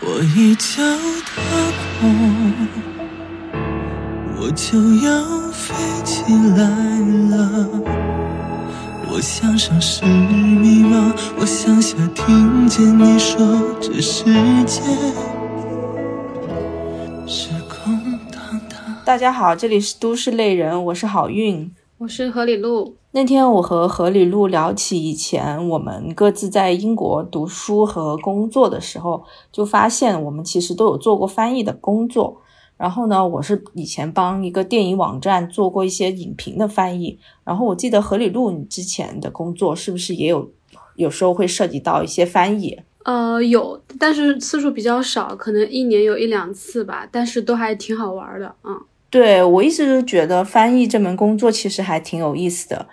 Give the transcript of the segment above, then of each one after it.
我一脚踏空，我就要飞起来了。我向上是迷茫，我向下听见你说这世界是空荡荡。大家好，这里是都市类人，我是好运。我是何里路。那天我和何里路聊起以前我们各自在英国读书和工作的时候，就发现我们其实都有做过翻译的工作。然后呢，我是以前帮一个电影网站做过一些影评的翻译。然后我记得何里路，你之前的工作是不是也有有时候会涉及到一些翻译？呃，有，但是次数比较少，可能一年有一两次吧。但是都还挺好玩的，嗯。对我一直都觉得翻译这门工作其实还挺有意思的，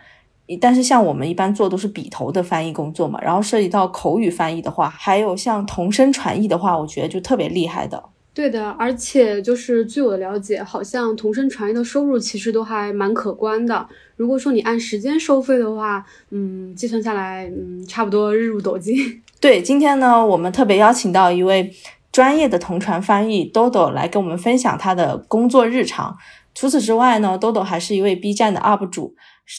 但是像我们一般做都是笔头的翻译工作嘛，然后涉及到口语翻译的话，还有像同声传译的话，我觉得就特别厉害的。对的，而且就是据我的了解，好像同声传译的收入其实都还蛮可观的。如果说你按时间收费的话，嗯，计算下来，嗯，差不多日入斗金。对，今天呢，我们特别邀请到一位。专业的同传翻译豆豆来跟我们分享他的工作日常。除此之外呢，豆豆还是一位 B 站的 UP 主。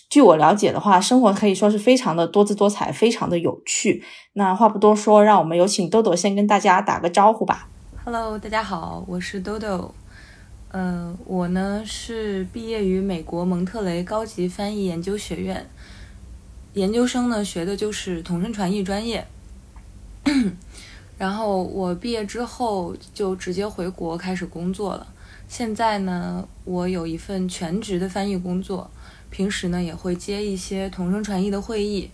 据我了解的话，生活可以说是非常的多姿多彩，非常的有趣。那话不多说，让我们有请豆豆先跟大家打个招呼吧。Hello，大家好，我是豆豆。嗯，我呢是毕业于美国蒙特雷高级翻译研究学院，研究生呢学的就是同声传译专业。然后我毕业之后就直接回国开始工作了。现在呢，我有一份全职的翻译工作，平时呢也会接一些同声传译的会议，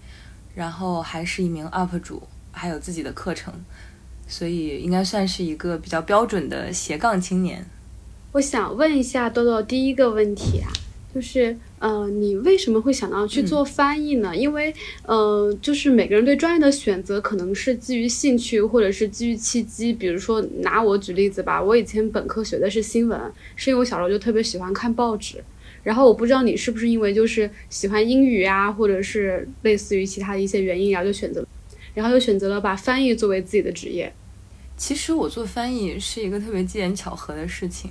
然后还是一名 UP 主，还有自己的课程，所以应该算是一个比较标准的斜杠青年。我想问一下豆豆第一个问题啊。就是，呃，你为什么会想到去做翻译呢？因为，呃，就是每个人对专业的选择可能是基于兴趣，或者是基于契机。比如说，拿我举例子吧，我以前本科学的是新闻，是因为我小时候就特别喜欢看报纸。然后我不知道你是不是因为就是喜欢英语啊，或者是类似于其他的一些原因，然后就选择，然后就选择了把翻译作为自己的职业。其实我做翻译是一个特别机缘巧合的事情。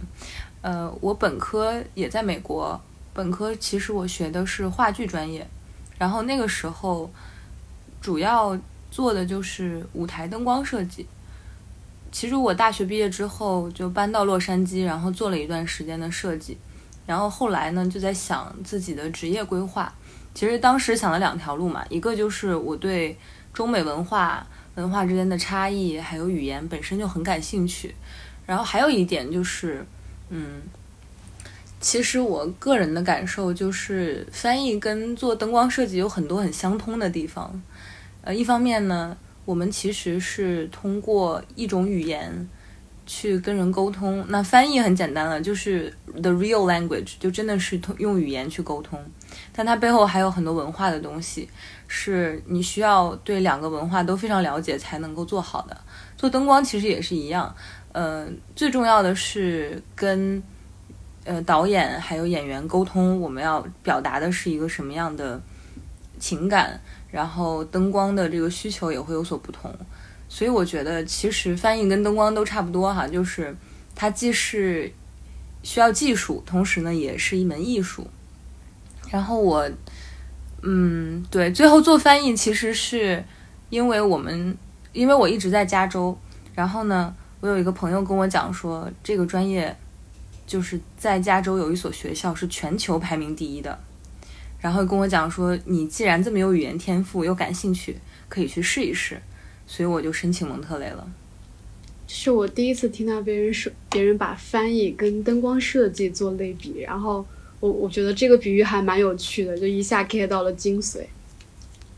呃，我本科也在美国。本科其实我学的是话剧专业，然后那个时候主要做的就是舞台灯光设计。其实我大学毕业之后就搬到洛杉矶，然后做了一段时间的设计。然后后来呢，就在想自己的职业规划。其实当时想了两条路嘛，一个就是我对中美文化文化之间的差异还有语言本身就很感兴趣，然后还有一点就是，嗯。其实我个人的感受就是，翻译跟做灯光设计有很多很相通的地方。呃，一方面呢，我们其实是通过一种语言去跟人沟通。那翻译很简单了，就是 the real language，就真的是通用语言去沟通。但它背后还有很多文化的东西，是你需要对两个文化都非常了解才能够做好的。做灯光其实也是一样。呃，最重要的是跟。呃，导演还有演员沟通，我们要表达的是一个什么样的情感，然后灯光的这个需求也会有所不同，所以我觉得其实翻译跟灯光都差不多哈，就是它既是需要技术，同时呢也是一门艺术。然后我，嗯，对，最后做翻译其实是因为我们，因为我一直在加州，然后呢，我有一个朋友跟我讲说这个专业。就是在加州有一所学校是全球排名第一的，然后跟我讲说，你既然这么有语言天赋又感兴趣，可以去试一试，所以我就申请蒙特雷了。是我第一次听到别人说，别人把翻译跟灯光设计做类比，然后我我觉得这个比喻还蛮有趣的，就一下 get 到了精髓。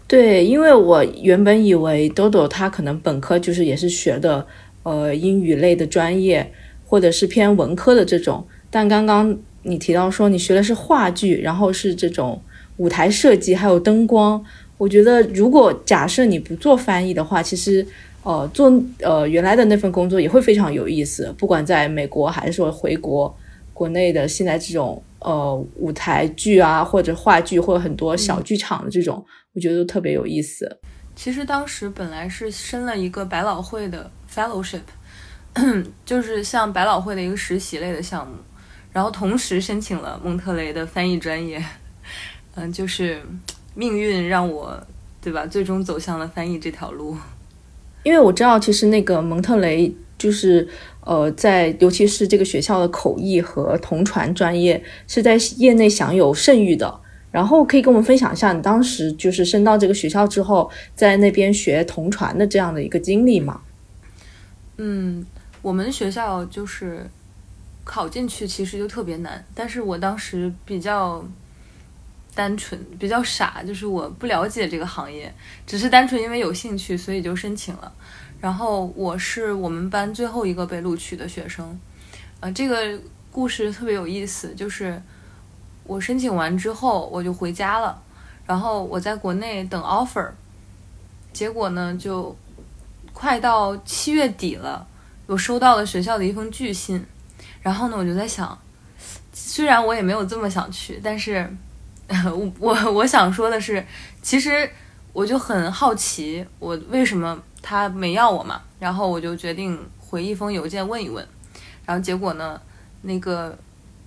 对，因为我原本以为豆豆他可能本科就是也是学的呃英语类的专业。或者是偏文科的这种，但刚刚你提到说你学的是话剧，然后是这种舞台设计，还有灯光。我觉得如果假设你不做翻译的话，其实呃做呃原来的那份工作也会非常有意思。不管在美国还是说回国，国内的现在这种呃舞台剧啊，或者话剧，或者很多小剧场的这种，我觉得都特别有意思。其实当时本来是申了一个百老汇的 fellowship。就是像百老汇的一个实习类的项目，然后同时申请了蒙特雷的翻译专业。嗯，就是命运让我，对吧？最终走向了翻译这条路。因为我知道，其实那个蒙特雷就是呃，在尤其是这个学校的口译和同传专业是在业内享有盛誉的。然后可以跟我们分享一下你当时就是升到这个学校之后，在那边学同传的这样的一个经历吗？嗯，我们学校就是考进去其实就特别难，但是我当时比较单纯，比较傻，就是我不了解这个行业，只是单纯因为有兴趣，所以就申请了。然后我是我们班最后一个被录取的学生，呃，这个故事特别有意思，就是我申请完之后我就回家了，然后我在国内等 offer，结果呢就快到七月底了，我收到了学校的一封拒信，然后呢我就在想，虽然我也没有这么想去，但是 我我我想说的是，其实我就很好奇，我为什么。他没要我嘛，然后我就决定回一封邮件问一问，然后结果呢，那个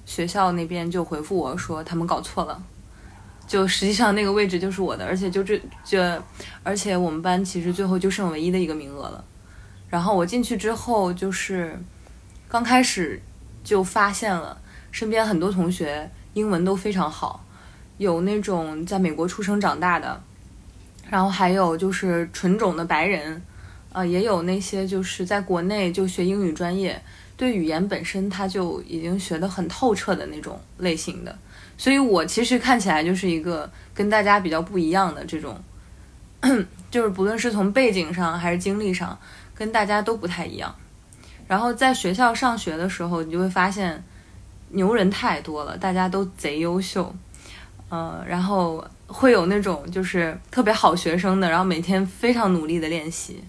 学校那边就回复我说他们搞错了，就实际上那个位置就是我的，而且就这这，而且我们班其实最后就剩唯一的一个名额了。然后我进去之后，就是刚开始就发现了身边很多同学英文都非常好，有那种在美国出生长大的。然后还有就是纯种的白人，呃，也有那些就是在国内就学英语专业，对语言本身他就已经学得很透彻的那种类型的。所以我其实看起来就是一个跟大家比较不一样的这种，就是不论是从背景上还是经历上，跟大家都不太一样。然后在学校上学的时候，你就会发现牛人太多了，大家都贼优秀，呃，然后。会有那种就是特别好学生的，然后每天非常努力的练习，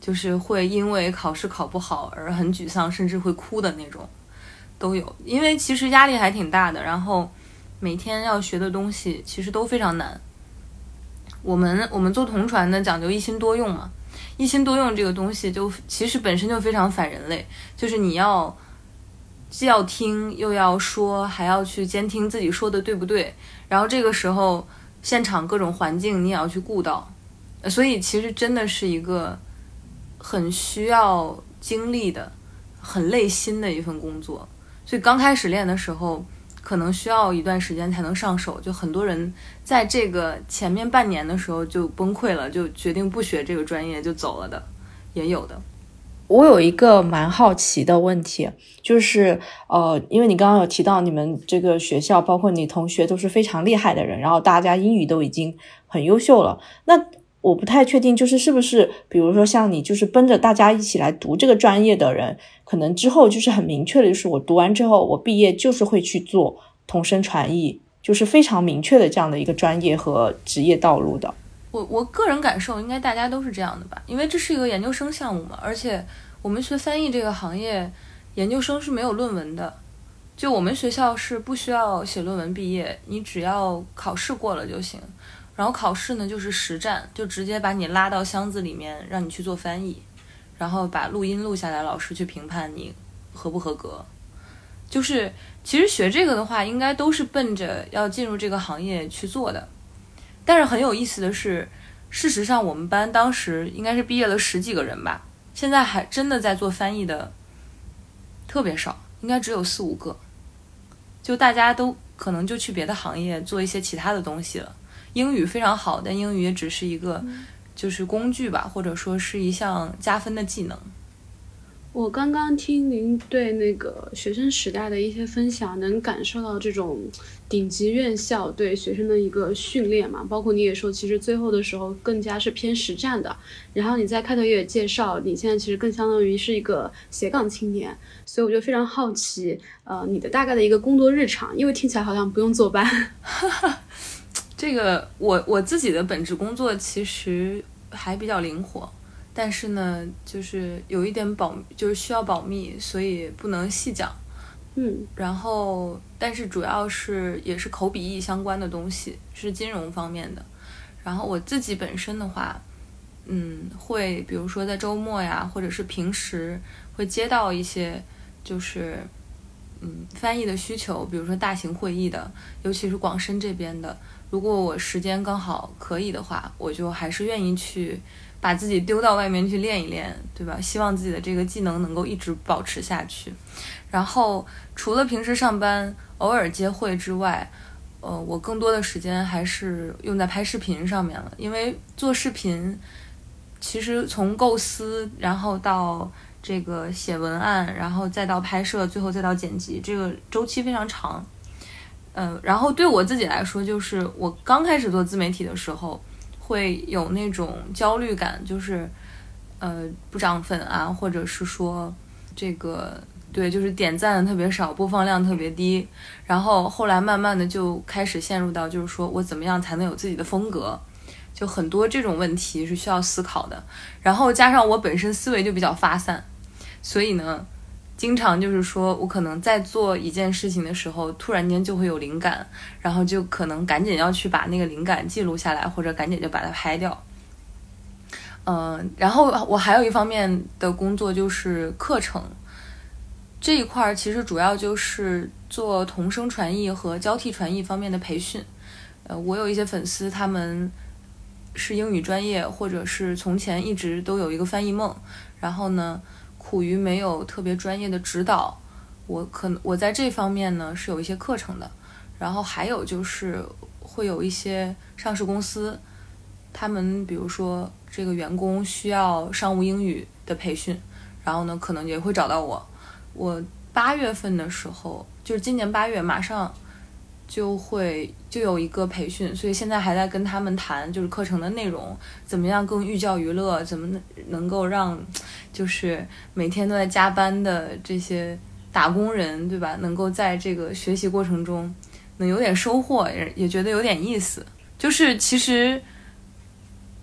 就是会因为考试考不好而很沮丧，甚至会哭的那种，都有。因为其实压力还挺大的，然后每天要学的东西其实都非常难。我们我们做同传的讲究一心多用嘛，一心多用这个东西就其实本身就非常反人类，就是你要既要听又要说，还要去监听自己说的对不对，然后这个时候。现场各种环境你也要去顾到，所以其实真的是一个很需要精力的、很累心的一份工作。所以刚开始练的时候，可能需要一段时间才能上手。就很多人在这个前面半年的时候就崩溃了，就决定不学这个专业就走了的，也有的。我有一个蛮好奇的问题，就是呃，因为你刚刚有提到你们这个学校，包括你同学都是非常厉害的人，然后大家英语都已经很优秀了。那我不太确定，就是是不是，比如说像你，就是奔着大家一起来读这个专业的人，可能之后就是很明确的，就是我读完之后，我毕业就是会去做同声传译，就是非常明确的这样的一个专业和职业道路的。我我个人感受，应该大家都是这样的吧，因为这是一个研究生项目嘛，而且。我们学翻译这个行业，研究生是没有论文的。就我们学校是不需要写论文毕业，你只要考试过了就行。然后考试呢就是实战，就直接把你拉到箱子里面，让你去做翻译，然后把录音录下来，老师去评判你合不合格。就是其实学这个的话，应该都是奔着要进入这个行业去做的。但是很有意思的是，事实上我们班当时应该是毕业了十几个人吧。现在还真的在做翻译的特别少，应该只有四五个，就大家都可能就去别的行业做一些其他的东西了。英语非常好，但英语也只是一个就是工具吧，或者说是一项加分的技能。我刚刚听您对那个学生时代的一些分享，能感受到这种顶级院校对学生的一个训练嘛？包括你也说，其实最后的时候更加是偏实战的。然后你在开头也介绍，你现在其实更相当于是一个斜杠青年，所以我就非常好奇，呃，你的大概的一个工作日常，因为听起来好像不用坐班。这个我我自己的本职工作其实还比较灵活。但是呢，就是有一点保，就是需要保密，所以不能细讲。嗯，然后，但是主要是也是口笔译相关的东西，是金融方面的。然后我自己本身的话，嗯，会比如说在周末呀，或者是平时会接到一些就是嗯翻译的需求，比如说大型会议的，尤其是广深这边的，如果我时间刚好可以的话，我就还是愿意去把自己丢到外面去练一练，对吧？希望自己的这个技能能够一直保持下去。然后除了平时上班偶尔接会之外，呃，我更多的时间还是用在拍视频上面了，因为做视频。其实从构思，然后到这个写文案，然后再到拍摄，最后再到剪辑，这个周期非常长。嗯，然后对我自己来说，就是我刚开始做自媒体的时候，会有那种焦虑感，就是呃不涨粉啊，或者是说这个对，就是点赞特别少，播放量特别低。然后后来慢慢的就开始陷入到，就是说我怎么样才能有自己的风格。就很多这种问题是需要思考的，然后加上我本身思维就比较发散，所以呢，经常就是说我可能在做一件事情的时候，突然间就会有灵感，然后就可能赶紧要去把那个灵感记录下来，或者赶紧就把它拍掉。嗯，然后我还有一方面的工作就是课程这一块儿，其实主要就是做同声传译和交替传译方面的培训。呃，我有一些粉丝，他们。是英语专业，或者是从前一直都有一个翻译梦，然后呢，苦于没有特别专业的指导，我可能我在这方面呢是有一些课程的，然后还有就是会有一些上市公司，他们比如说这个员工需要商务英语的培训，然后呢可能也会找到我，我八月份的时候，就是今年八月马上。就会就有一个培训，所以现在还在跟他们谈，就是课程的内容怎么样更寓教于乐，怎么能够让就是每天都在加班的这些打工人，对吧？能够在这个学习过程中能有点收获，也也觉得有点意思。就是其实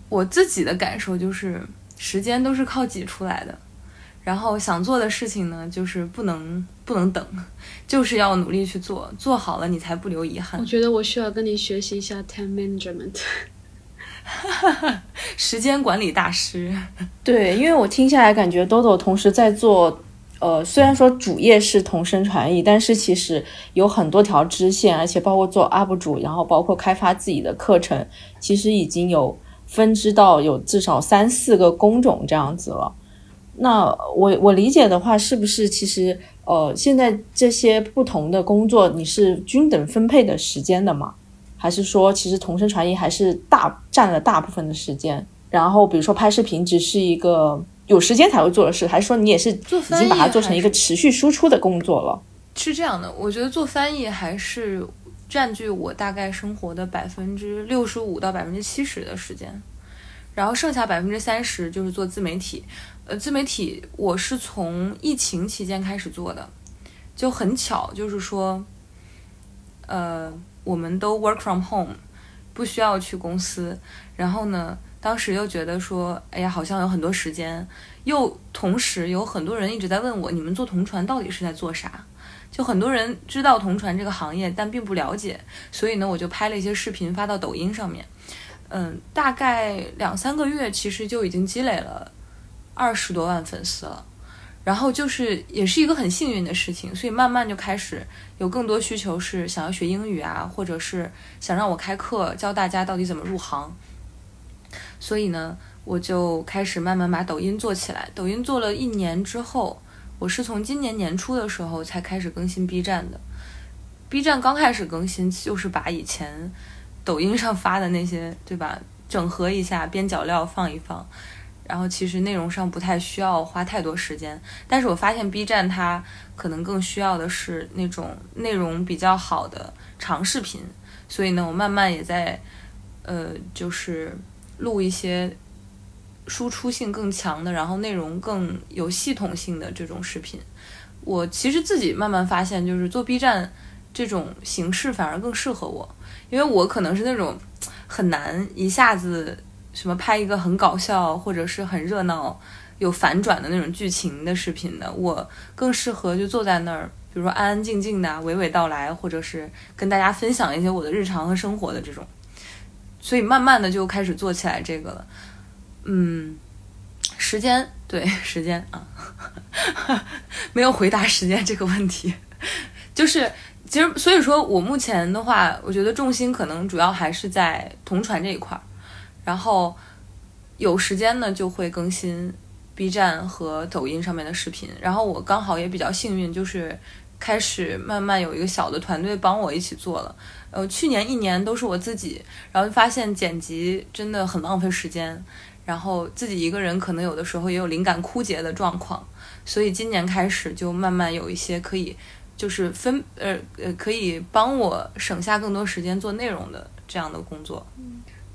我自己的感受就是，时间都是靠挤出来的。然后想做的事情呢，就是不能不能等，就是要努力去做，做好了你才不留遗憾。我觉得我需要跟你学习一下 time management，时间管理大师。对，因为我听下来感觉豆豆同时在做，呃，虽然说主业是同声传译，但是其实有很多条支线，而且包括做 UP 主，然后包括开发自己的课程，其实已经有分支到有至少三四个工种这样子了。那我我理解的话，是不是其实呃，现在这些不同的工作你是均等分配的时间的吗？还是说其实同声传译还是大占了大部分的时间？然后比如说拍视频只是一个有时间才会做的事，还是说你也是已经把它做成一个持续输出的工作了？是这样的，我觉得做翻译还是占据我大概生活的百分之六十五到百分之七十的时间，然后剩下百分之三十就是做自媒体。呃，自媒体我是从疫情期间开始做的，就很巧，就是说，呃，我们都 work from home，不需要去公司。然后呢，当时又觉得说，哎呀，好像有很多时间，又同时有很多人一直在问我，你们做同传到底是在做啥？就很多人知道同传这个行业，但并不了解。所以呢，我就拍了一些视频发到抖音上面。嗯，大概两三个月，其实就已经积累了。二十多万粉丝了，然后就是也是一个很幸运的事情，所以慢慢就开始有更多需求是想要学英语啊，或者是想让我开课教大家到底怎么入行。所以呢，我就开始慢慢把抖音做起来。抖音做了一年之后，我是从今年年初的时候才开始更新 B 站的。B 站刚开始更新就是把以前抖音上发的那些，对吧，整合一下，边角料放一放。然后其实内容上不太需要花太多时间，但是我发现 B 站它可能更需要的是那种内容比较好的长视频，所以呢，我慢慢也在，呃，就是录一些输出性更强的，然后内容更有系统性的这种视频。我其实自己慢慢发现，就是做 B 站这种形式反而更适合我，因为我可能是那种很难一下子。什么拍一个很搞笑或者是很热闹、有反转的那种剧情的视频的，我更适合就坐在那儿，比如说安安静静的娓娓道来，或者是跟大家分享一些我的日常和生活的这种。所以慢慢的就开始做起来这个了。嗯，时间对时间啊，没有回答时间这个问题，就是其实所以说我目前的话，我觉得重心可能主要还是在同传这一块儿，然后有时间呢就会更新 B 站和抖音上面的视频，然后我刚好也比较幸运，就是开始慢慢有一个小的团队帮我一起做了。呃，去年一年都是我自己，然后发现剪辑真的很浪费时间，然后自己一个人可能有的时候也有灵感枯竭的状况，所以今年开始就慢慢有一些可以，就是分呃呃可以帮我省下更多时间做内容的这样的工作。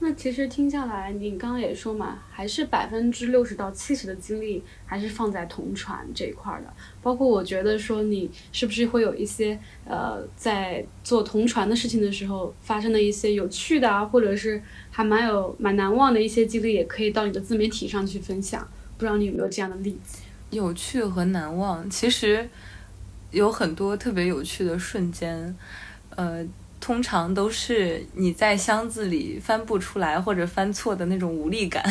那其实听下来，你刚刚也说嘛，还是百分之六十到七十的精力还是放在同传这一块儿的。包括我觉得说，你是不是会有一些呃，在做同传的事情的时候发生的一些有趣的啊，或者是还蛮有蛮难忘的一些经历，也可以到你的自媒体上去分享。不知道你有没有这样的例子？有趣和难忘，其实有很多特别有趣的瞬间，呃。通常都是你在箱子里翻不出来或者翻错的那种无力感，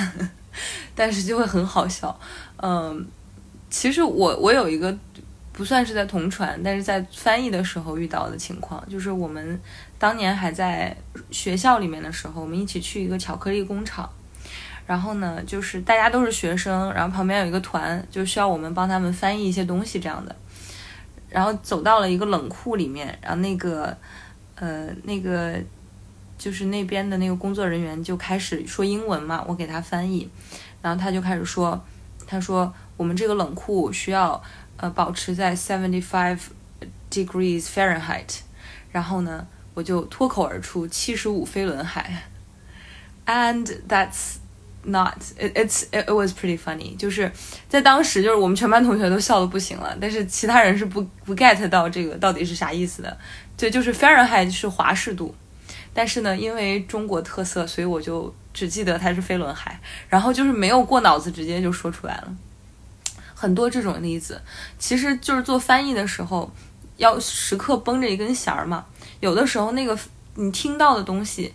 但是就会很好笑。嗯，其实我我有一个不算是在同传，但是在翻译的时候遇到的情况，就是我们当年还在学校里面的时候，我们一起去一个巧克力工厂，然后呢，就是大家都是学生，然后旁边有一个团，就需要我们帮他们翻译一些东西这样的，然后走到了一个冷库里面，然后那个。呃，那个就是那边的那个工作人员就开始说英文嘛，我给他翻译，然后他就开始说，他说我们这个冷库需要呃保持在 seventy five degrees Fahrenheit，然后呢，我就脱口而出七十五飞轮海，and that's not it it's it was pretty funny，就是在当时就是我们全班同学都笑的不行了，但是其他人是不不 get 到这个到底是啥意思的。对，就是 Fahrenheit 是华氏度，但是呢，因为中国特色，所以我就只记得它是飞轮海，然后就是没有过脑子，直接就说出来了。很多这种例子，其实就是做翻译的时候，要时刻绷着一根弦儿嘛。有的时候那个你听到的东西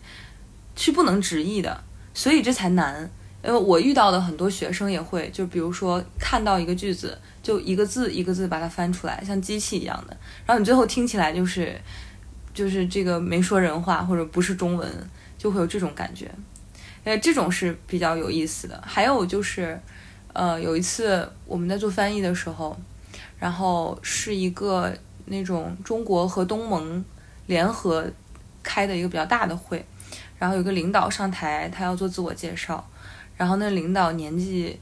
是不能直译的，所以这才难。因为我遇到的很多学生也会，就比如说看到一个句子。就一个字一个字把它翻出来，像机器一样的，然后你最后听起来就是，就是这个没说人话或者不是中文，就会有这种感觉，呃，这种是比较有意思的。还有就是，呃，有一次我们在做翻译的时候，然后是一个那种中国和东盟联合开的一个比较大的会，然后有个领导上台，他要做自我介绍，然后那领导年纪。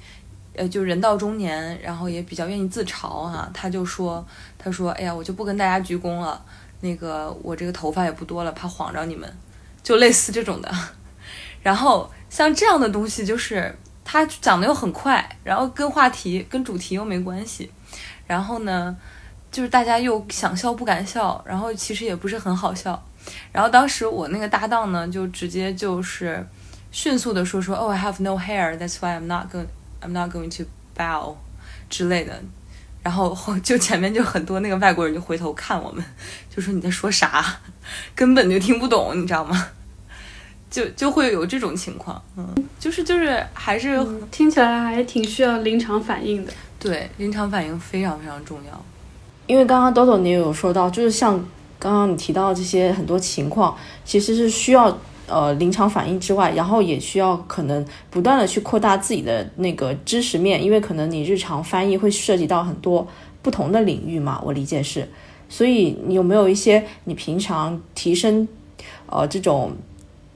呃，就人到中年，然后也比较愿意自嘲哈，他就说，他说，哎呀，我就不跟大家鞠躬了，那个我这个头发也不多了，怕晃着你们，就类似这种的。然后像这样的东西，就是他讲的又很快，然后跟话题跟主题又没关系，然后呢，就是大家又想笑不敢笑，然后其实也不是很好笑。然后当时我那个搭档呢，就直接就是迅速的说说，Oh, I have no hair, that's why I'm not going. I'm not going to bow 之类的，然后 就前面就很多那个外国人就回头看我们，就说你在说啥，根本就听不懂，你知道吗？就就会有这种情况，嗯，就是就是还是听起来还挺需要临场反应的。对，临场反应非常非常重要。因为刚刚豆豆你也有说到，就是像刚刚你提到这些很多情况，其实是需要。呃，临场反应之外，然后也需要可能不断的去扩大自己的那个知识面，因为可能你日常翻译会涉及到很多不同的领域嘛，我理解是。所以你有没有一些你平常提升，呃，这种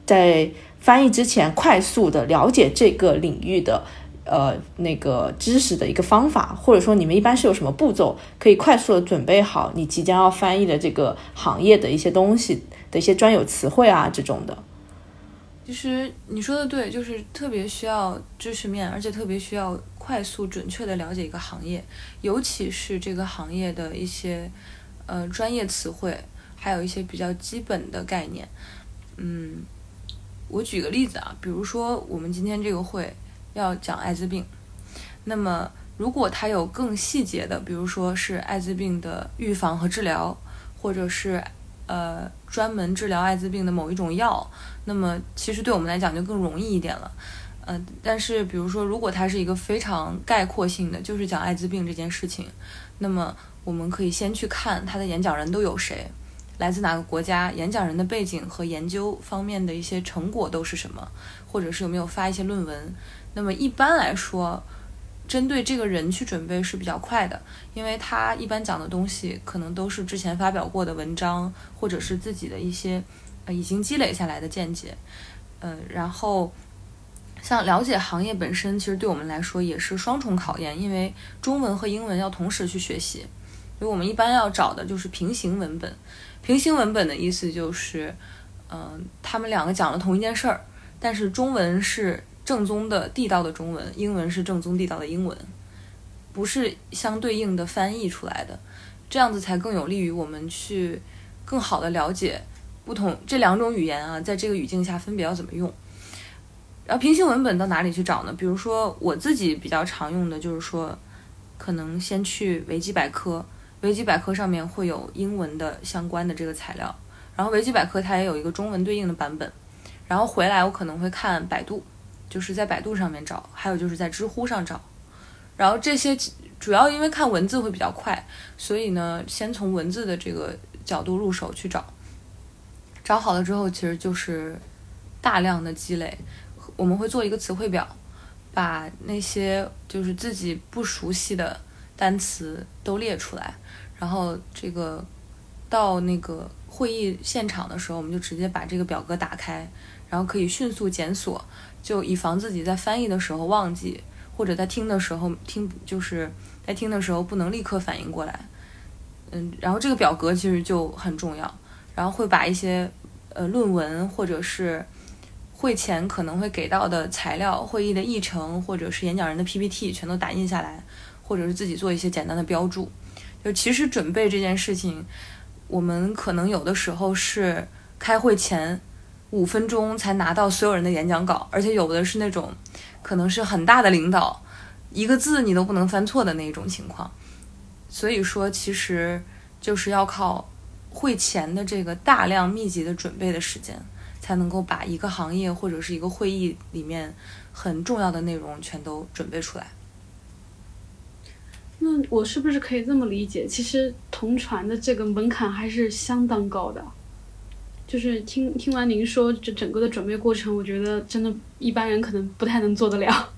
在翻译之前快速的了解这个领域的呃那个知识的一个方法，或者说你们一般是有什么步骤可以快速的准备好你即将要翻译的这个行业的一些东西的一些专有词汇啊这种的？其实你说的对，就是特别需要知识面，而且特别需要快速准确的了解一个行业，尤其是这个行业的一些呃专业词汇，还有一些比较基本的概念。嗯，我举个例子啊，比如说我们今天这个会要讲艾滋病，那么如果它有更细节的，比如说是艾滋病的预防和治疗，或者是呃专门治疗艾滋病的某一种药。那么其实对我们来讲就更容易一点了，嗯，但是比如说，如果它是一个非常概括性的，就是讲艾滋病这件事情，那么我们可以先去看他的演讲人都有谁，来自哪个国家，演讲人的背景和研究方面的一些成果都是什么，或者是有没有发一些论文。那么一般来说，针对这个人去准备是比较快的，因为他一般讲的东西可能都是之前发表过的文章，或者是自己的一些呃已经积累下来的见解，嗯，然后。像了解行业本身，其实对我们来说也是双重考验，因为中文和英文要同时去学习，所以我们一般要找的就是平行文本。平行文本的意思就是，嗯，他们两个讲了同一件事儿，但是中文是正宗的地道的中文，英文是正宗地道的英文，不是相对应的翻译出来的，这样子才更有利于我们去更好的了解不同这两种语言啊，在这个语境下分别要怎么用。然后平行文本到哪里去找呢？比如说我自己比较常用的就是说，可能先去维基百科，维基百科上面会有英文的相关的这个材料，然后维基百科它也有一个中文对应的版本，然后回来我可能会看百度，就是在百度上面找，还有就是在知乎上找，然后这些主要因为看文字会比较快，所以呢，先从文字的这个角度入手去找，找好了之后，其实就是大量的积累。我们会做一个词汇表，把那些就是自己不熟悉的单词都列出来，然后这个到那个会议现场的时候，我们就直接把这个表格打开，然后可以迅速检索，就以防自己在翻译的时候忘记，或者在听的时候听就是在听的时候不能立刻反应过来。嗯，然后这个表格其实就很重要，然后会把一些呃论文或者是。会前可能会给到的材料、会议的议程，或者是演讲人的 PPT，全都打印下来，或者是自己做一些简单的标注。就其实准备这件事情，我们可能有的时候是开会前五分钟才拿到所有人的演讲稿，而且有的是那种可能是很大的领导，一个字你都不能犯错的那种情况。所以说，其实就是要靠会前的这个大量密集的准备的时间。才能够把一个行业或者是一个会议里面很重要的内容全都准备出来。那我是不是可以这么理解？其实同传的这个门槛还是相当高的。就是听听完您说这整个的准备过程，我觉得真的一般人可能不太能做得了。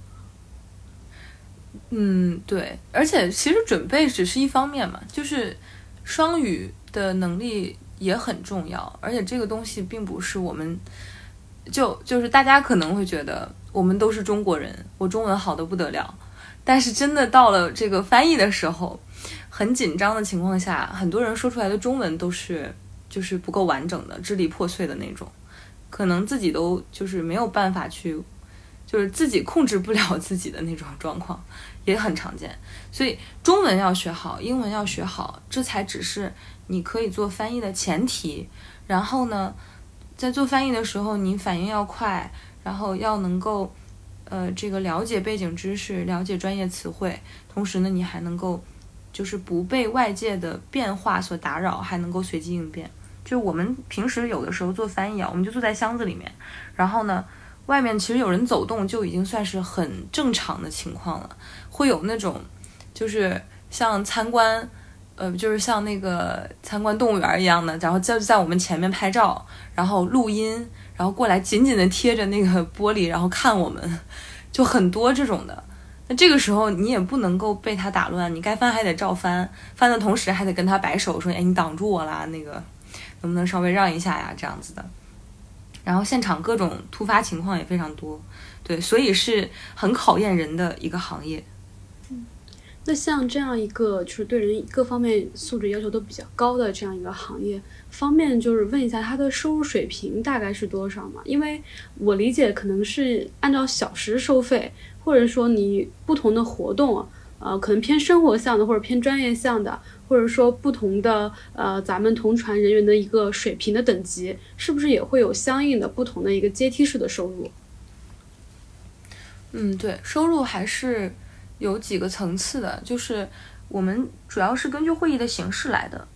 嗯，对，而且其实准备只是一方面嘛，就是双语的能力。也很重要，而且这个东西并不是我们，就就是大家可能会觉得我们都是中国人，我中文好的不得了，但是真的到了这个翻译的时候，很紧张的情况下，很多人说出来的中文都是就是不够完整的，支离破碎的那种，可能自己都就是没有办法去，就是自己控制不了 自己的那种状况，也很常见。所以中文要学好，英文要学好，这才只是。你可以做翻译的前提，然后呢，在做翻译的时候，你反应要快，然后要能够，呃，这个了解背景知识，了解专业词汇，同时呢，你还能够，就是不被外界的变化所打扰，还能够随机应变。就我们平时有的时候做翻译啊，我们就坐在箱子里面，然后呢，外面其实有人走动，就已经算是很正常的情况了。会有那种，就是像参观。呃，就是像那个参观动物园一样的，然后就在我们前面拍照，然后录音，然后过来紧紧的贴着那个玻璃，然后看我们，就很多这种的。那这个时候你也不能够被他打乱，你该翻还得照翻，翻的同时还得跟他摆手说：“哎，你挡住我啦，那个能不能稍微让一下呀？”这样子的。然后现场各种突发情况也非常多，对，所以是很考验人的一个行业。那像这样一个就是对人各方面素质要求都比较高的这样一个行业，方便就是问一下他的收入水平大概是多少吗？因为我理解可能是按照小时收费，或者说你不同的活动，呃，可能偏生活向的或者偏专业向的，或者说不同的呃咱们同传人员的一个水平的等级，是不是也会有相应的不同的一个阶梯式的收入？嗯，对，收入还是。有几个层次的，就是我们主要是根据会议的形式来的。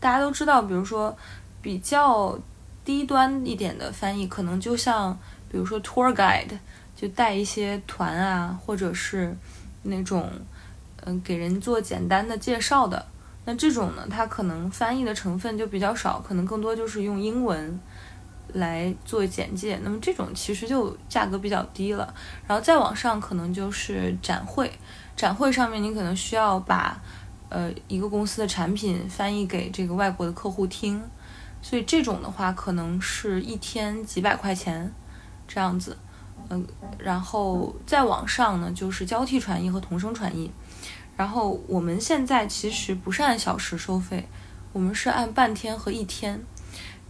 大家都知道，比如说比较低端一点的翻译，可能就像比如说 tour guide，就带一些团啊，或者是那种嗯给人做简单的介绍的。那这种呢，它可能翻译的成分就比较少，可能更多就是用英文来做简介。那么这种其实就价格比较低了。然后再往上，可能就是展会。展会上面你可能需要把呃一个公司的产品翻译给这个外国的客户听，所以这种的话可能是一天几百块钱这样子。嗯，然后再往上呢，就是交替传译和同声传译。然后我们现在其实不是按小时收费，我们是按半天和一天。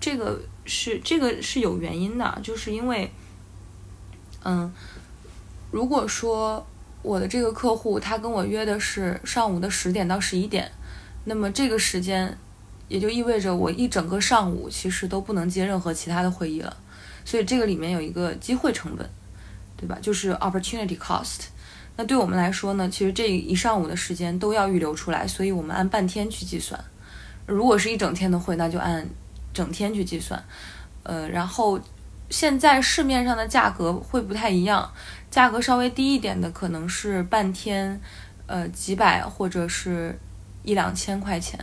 这个是这个是有原因的，就是因为，嗯，如果说我的这个客户他跟我约的是上午的十点到十一点，那么这个时间也就意味着我一整个上午其实都不能接任何其他的会议了。所以这个里面有一个机会成本。对吧？就是 opportunity cost。那对我们来说呢，其实这一上午的时间都要预留出来，所以我们按半天去计算。如果是一整天的会，那就按整天去计算。呃，然后现在市面上的价格会不太一样，价格稍微低一点的可能是半天，呃，几百或者是一两千块钱。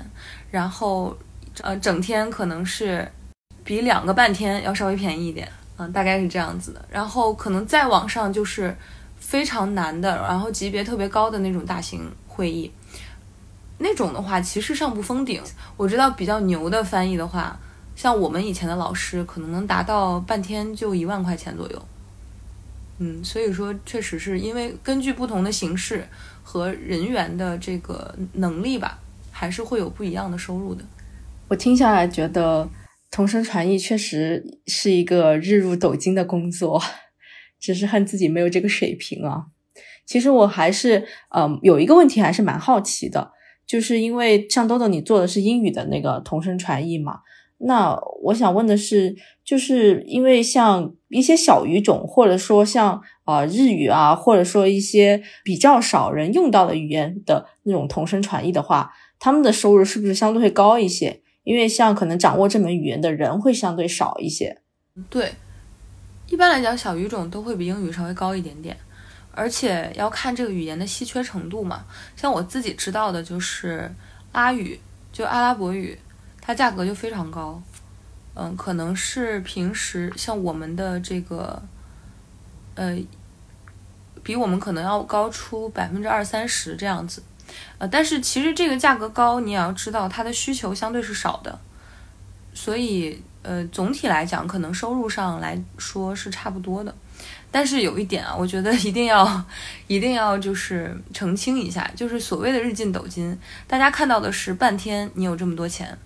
然后，呃，整天可能是比两个半天要稍微便宜一点。嗯，大概是这样子的。然后可能再往上就是非常难的，然后级别特别高的那种大型会议，那种的话其实上不封顶。我知道比较牛的翻译的话，像我们以前的老师可能能达到半天就一万块钱左右。嗯，所以说确实是因为根据不同的形式和人员的这个能力吧，还是会有不一样的收入的。我听下来觉得。同声传译确实是一个日入斗金的工作，只是恨自己没有这个水平啊。其实我还是，嗯，有一个问题还是蛮好奇的，就是因为像豆豆你做的是英语的那个同声传译嘛，那我想问的是，就是因为像一些小语种，或者说像啊日语啊，或者说一些比较少人用到的语言的那种同声传译的话，他们的收入是不是相对会高一些？因为像可能掌握这门语言的人会相对少一些，对，一般来讲小语种都会比英语稍微高一点点，而且要看这个语言的稀缺程度嘛。像我自己知道的就是阿语，就阿拉伯语，它价格就非常高，嗯，可能是平时像我们的这个，呃，比我们可能要高出百分之二三十这样子。呃，但是其实这个价格高，你也要知道它的需求相对是少的，所以呃，总体来讲，可能收入上来说是差不多的。但是有一点啊，我觉得一定要 一定要就是澄清一下，就是所谓的日进斗金，大家看到的是半天你有这么多钱，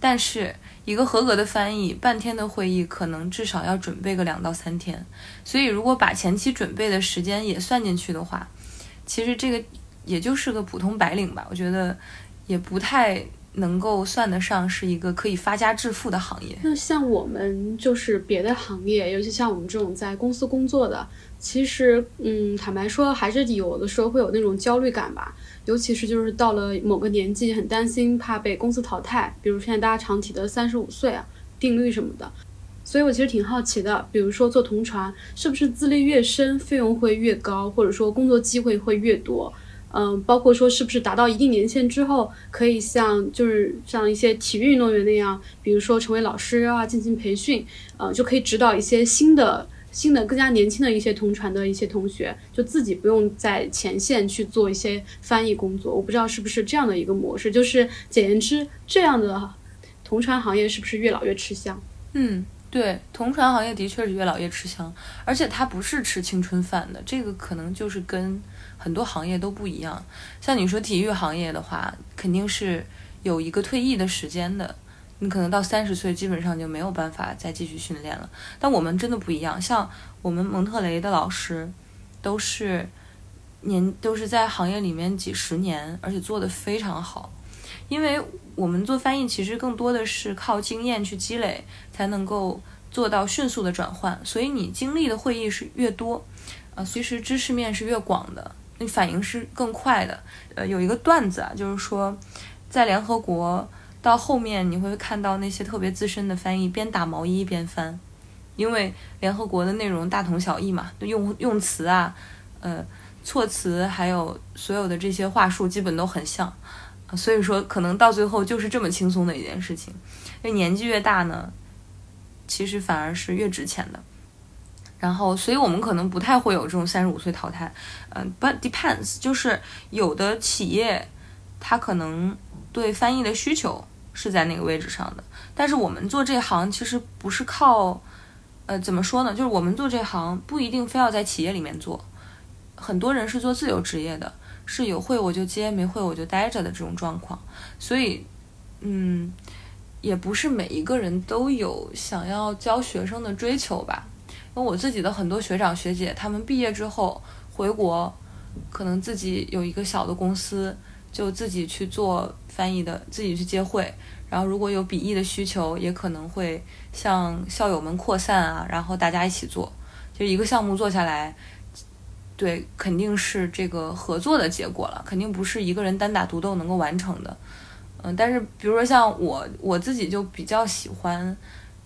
但是一个合格的翻译，半天的会议可能至少要准备个两到三天，所以如果把前期准备的时间也算进去的话，其实这个。也就是个普通白领吧，我觉得也不太能够算得上是一个可以发家致富的行业。那像我们就是别的行业，尤其像我们这种在公司工作的，其实嗯，坦白说还是有的时候会有那种焦虑感吧。尤其是就是到了某个年纪，很担心怕被公司淘汰，比如现在大家常提的三十五岁啊定律什么的。所以我其实挺好奇的，比如说做同传，是不是资历越深，费用会越高，或者说工作机会会越多？嗯，包括说是不是达到一定年限之后，可以像就是像一些体育运动员那样，比如说成为老师啊，进行培训，呃，就可以指导一些新的、新的更加年轻的一些同传的一些同学，就自己不用在前线去做一些翻译工作。我不知道是不是这样的一个模式，就是简言之，这样的同传行业是不是越老越吃香？嗯，对，同传行业的确是越老越吃香，而且它不是吃青春饭的，这个可能就是跟。很多行业都不一样，像你说体育行业的话，肯定是有一个退役的时间的，你可能到三十岁基本上就没有办法再继续训练了。但我们真的不一样，像我们蒙特雷的老师，都是年都是在行业里面几十年，而且做得非常好。因为我们做翻译其实更多的是靠经验去积累，才能够做到迅速的转换。所以你经历的会议是越多，啊，其实知识面是越广的。你反应是更快的，呃，有一个段子啊，就是说，在联合国到后面你会看到那些特别资深的翻译边打毛衣边翻，因为联合国的内容大同小异嘛，用用词啊，呃，措辞还有所有的这些话术基本都很像，所以说可能到最后就是这么轻松的一件事情。因为年纪越大呢，其实反而是越值钱的。然后，所以我们可能不太会有这种三十五岁淘汰，嗯，but depends，就是有的企业它可能对翻译的需求是在那个位置上的，但是我们做这行其实不是靠，呃，怎么说呢？就是我们做这行不一定非要在企业里面做，很多人是做自由职业的，是有会我就接，没会我就待着的这种状况，所以，嗯，也不是每一个人都有想要教学生的追求吧。因为我自己的很多学长学姐，他们毕业之后回国，可能自己有一个小的公司，就自己去做翻译的，自己去接会。然后如果有笔译的需求，也可能会向校友们扩散啊，然后大家一起做。就一个项目做下来，对，肯定是这个合作的结果了，肯定不是一个人单打独斗能够完成的。嗯，但是比如说像我，我自己就比较喜欢。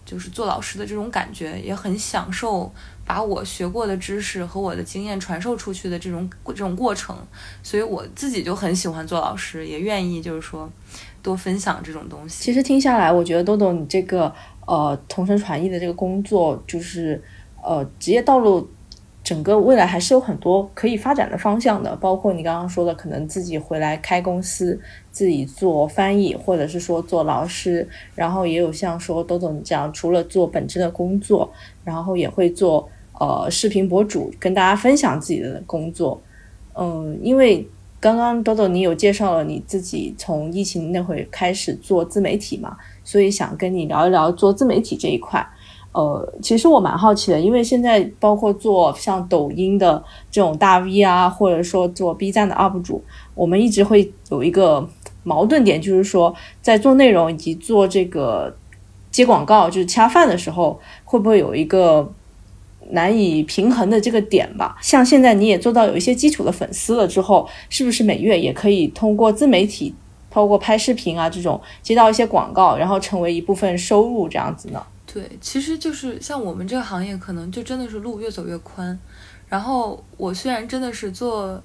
就是做老师的这种感觉，也很享受把我学过的知识和我的经验传授出去的这种这种过程，所以我自己就很喜欢做老师，也愿意就是说多分享这种东西。其实听下来，我觉得豆豆你这个呃同声传译的这个工作，就是呃职业道路。整个未来还是有很多可以发展的方向的，包括你刚刚说的，可能自己回来开公司，自己做翻译，或者是说做老师，然后也有像说豆豆你这样，除了做本职的工作，然后也会做呃视频博主，跟大家分享自己的工作。嗯，因为刚刚豆豆你有介绍了你自己从疫情那会开始做自媒体嘛，所以想跟你聊一聊做自媒体这一块。呃，其实我蛮好奇的，因为现在包括做像抖音的这种大 V 啊，或者说做 B 站的 UP 主，我们一直会有一个矛盾点，就是说在做内容以及做这个接广告，就是恰饭的时候，会不会有一个难以平衡的这个点吧？像现在你也做到有一些基础的粉丝了之后，是不是每月也可以通过自媒体，包括拍视频啊这种接到一些广告，然后成为一部分收入这样子呢？对，其实就是像我们这个行业，可能就真的是路越走越宽。然后我虽然真的是做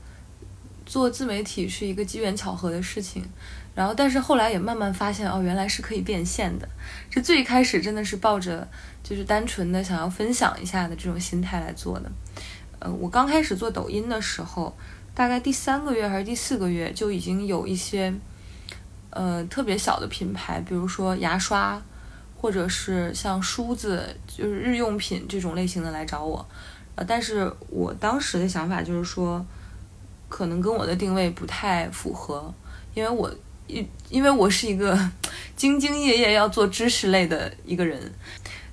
做自媒体是一个机缘巧合的事情，然后但是后来也慢慢发现，哦，原来是可以变现的。这最开始真的是抱着就是单纯的想要分享一下的这种心态来做的。呃，我刚开始做抖音的时候，大概第三个月还是第四个月，就已经有一些呃特别小的品牌，比如说牙刷。或者是像梳子，就是日用品这种类型的来找我，呃，但是我当时的想法就是说，可能跟我的定位不太符合，因为我因因为我是一个兢兢业业要做知识类的一个人，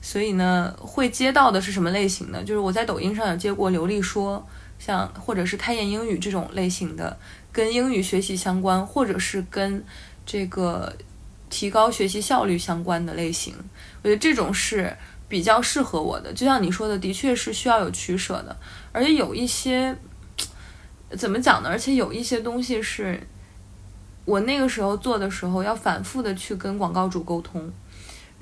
所以呢，会接到的是什么类型的？就是我在抖音上有接过流利说，像或者是开言英语这种类型的，跟英语学习相关，或者是跟这个。提高学习效率相关的类型，我觉得这种是比较适合我的。就像你说的，的确是需要有取舍的，而且有一些怎么讲呢？而且有一些东西是我那个时候做的时候要反复的去跟广告主沟通，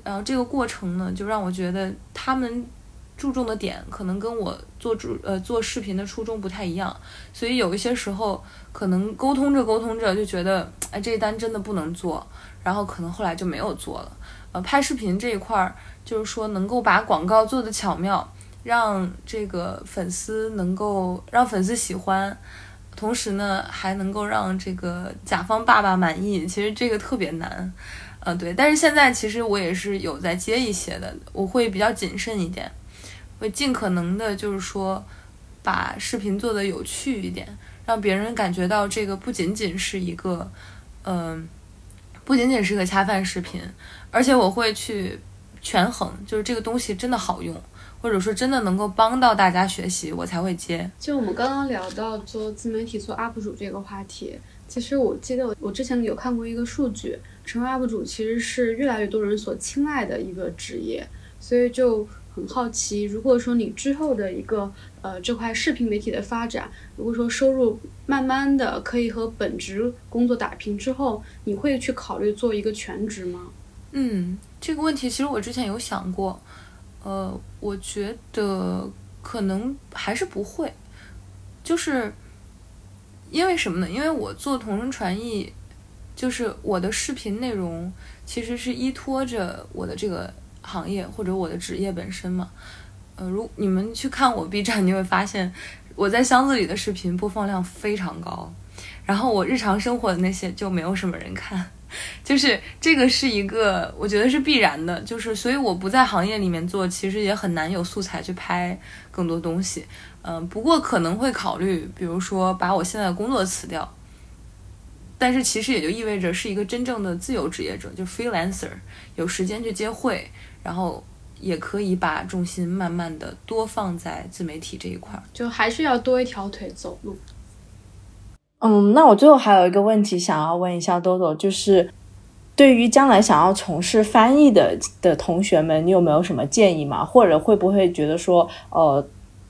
然后这个过程呢，就让我觉得他们注重的点可能跟我做主呃做视频的初衷不太一样，所以有一些时候可能沟通着沟通着就觉得，哎，这一单真的不能做。然后可能后来就没有做了，呃，拍视频这一块儿，就是说能够把广告做的巧妙，让这个粉丝能够让粉丝喜欢，同时呢还能够让这个甲方爸爸满意，其实这个特别难，呃，对。但是现在其实我也是有在接一些的，我会比较谨慎一点，会尽可能的就是说把视频做的有趣一点，让别人感觉到这个不仅仅是一个，嗯。不仅仅是个恰饭视频，而且我会去权衡，就是这个东西真的好用，或者说真的能够帮到大家学习，我才会接。就我们刚刚聊到做自媒体、做 UP 主这个话题，其实我记得我我之前有看过一个数据，成为 UP 主其实是越来越多人所青睐的一个职业，所以就。很好奇，如果说你之后的一个呃这块视频媒体的发展，如果说收入慢慢的可以和本职工作打平之后，你会去考虑做一个全职吗？嗯，这个问题其实我之前有想过，呃，我觉得可能还是不会，就是因为什么呢？因为我做同声传译，就是我的视频内容其实是依托着我的这个行业或者我的职业本身嘛。呃，如你们去看我 B 站，你会发现我在箱子里的视频播放量非常高，然后我日常生活的那些就没有什么人看。就是这个是一个，我觉得是必然的，就是所以我不在行业里面做，其实也很难有素材去拍更多东西。嗯，不过可能会考虑，比如说把我现在的工作辞掉，但是其实也就意味着是一个真正的自由职业者，就 freelancer，有时间去接会，然后也可以把重心慢慢的多放在自媒体这一块，就还是要多一条腿走路。嗯，那我最后还有一个问题想要问一下豆豆，就是对于将来想要从事翻译的的同学们，你有没有什么建议吗？或者会不会觉得说，呃，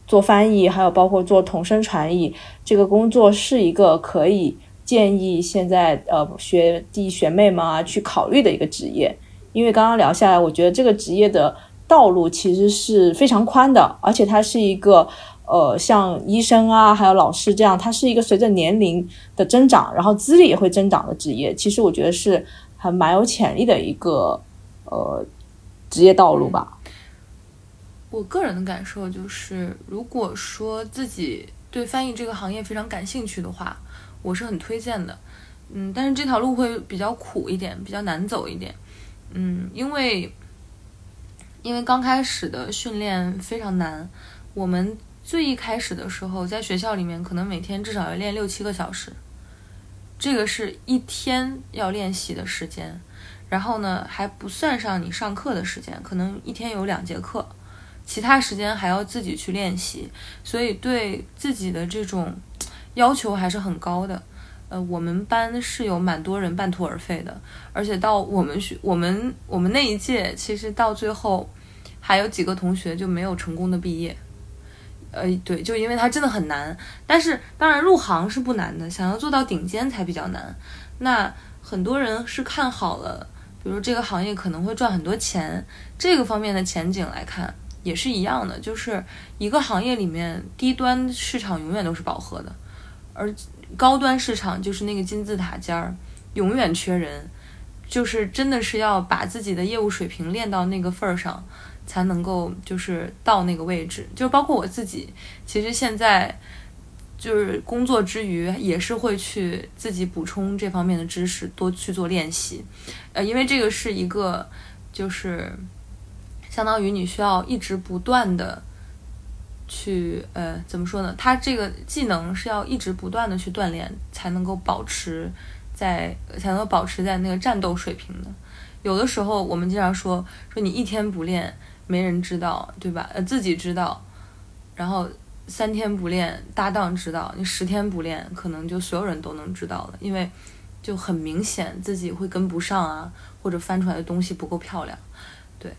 做翻译还有包括做同声传译这个工作是一个可以建议现在呃学弟学妹们啊去考虑的一个职业？因为刚刚聊下来，我觉得这个职业的道路其实是非常宽的，而且它是一个。呃，像医生啊，还有老师这样，它是一个随着年龄的增长，然后资历也会增长的职业。其实我觉得是还蛮有潜力的一个呃职业道路吧。我个人的感受就是，如果说自己对翻译这个行业非常感兴趣的话，我是很推荐的。嗯，但是这条路会比较苦一点，比较难走一点。嗯，因为因为刚开始的训练非常难，我们。最一开始的时候，在学校里面，可能每天至少要练六七个小时，这个是一天要练习的时间。然后呢，还不算上你上课的时间，可能一天有两节课，其他时间还要自己去练习，所以对自己的这种要求还是很高的。呃，我们班是有蛮多人半途而废的，而且到我们学我们我们那一届，其实到最后还有几个同学就没有成功的毕业。呃，对，就因为它真的很难，但是当然入行是不难的，想要做到顶尖才比较难。那很多人是看好了，比如这个行业可能会赚很多钱，这个方面的前景来看也是一样的，就是一个行业里面低端市场永远都是饱和的，而高端市场就是那个金字塔尖儿，永远缺人，就是真的是要把自己的业务水平练到那个份儿上。才能够就是到那个位置，就包括我自己，其实现在就是工作之余也是会去自己补充这方面的知识，多去做练习。呃，因为这个是一个就是相当于你需要一直不断的去呃怎么说呢？它这个技能是要一直不断的去锻炼，才能够保持在才能够保持在那个战斗水平的。有的时候我们经常说说你一天不练。没人知道，对吧？呃，自己知道，然后三天不练，搭档知道，你十天不练，可能就所有人都能知道了，因为就很明显自己会跟不上啊，或者翻出来的东西不够漂亮，对，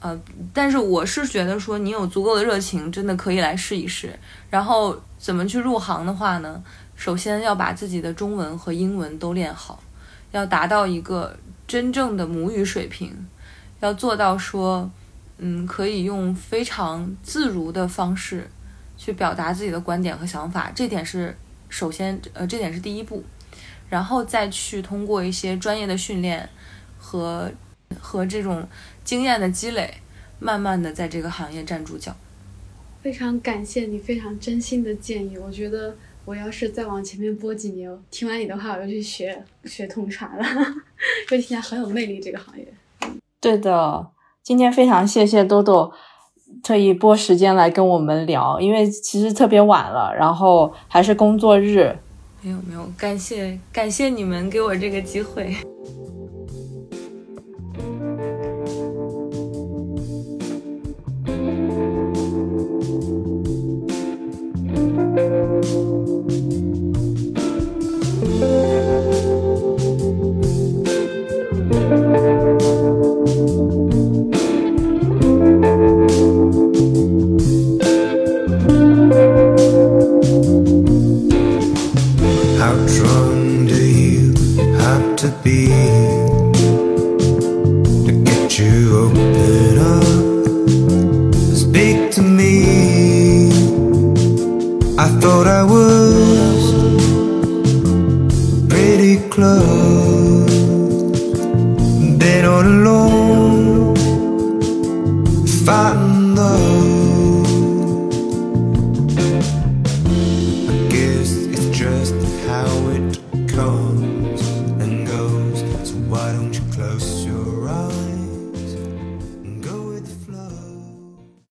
呃，但是我是觉得说，你有足够的热情，真的可以来试一试。然后怎么去入行的话呢？首先要把自己的中文和英文都练好，要达到一个真正的母语水平，要做到说。嗯，可以用非常自如的方式去表达自己的观点和想法，这点是首先，呃，这点是第一步，然后再去通过一些专业的训练和和这种经验的积累，慢慢的在这个行业站住脚。非常感谢你非常真心的建议，我觉得我要是再往前面播几年，听完你的话，我就去学学通传了，就听起来很有魅力这个行业。对的。今天非常谢谢豆豆特意拨时间来跟我们聊，因为其实特别晚了，然后还是工作日。没有没有，感谢感谢你们给我这个机会。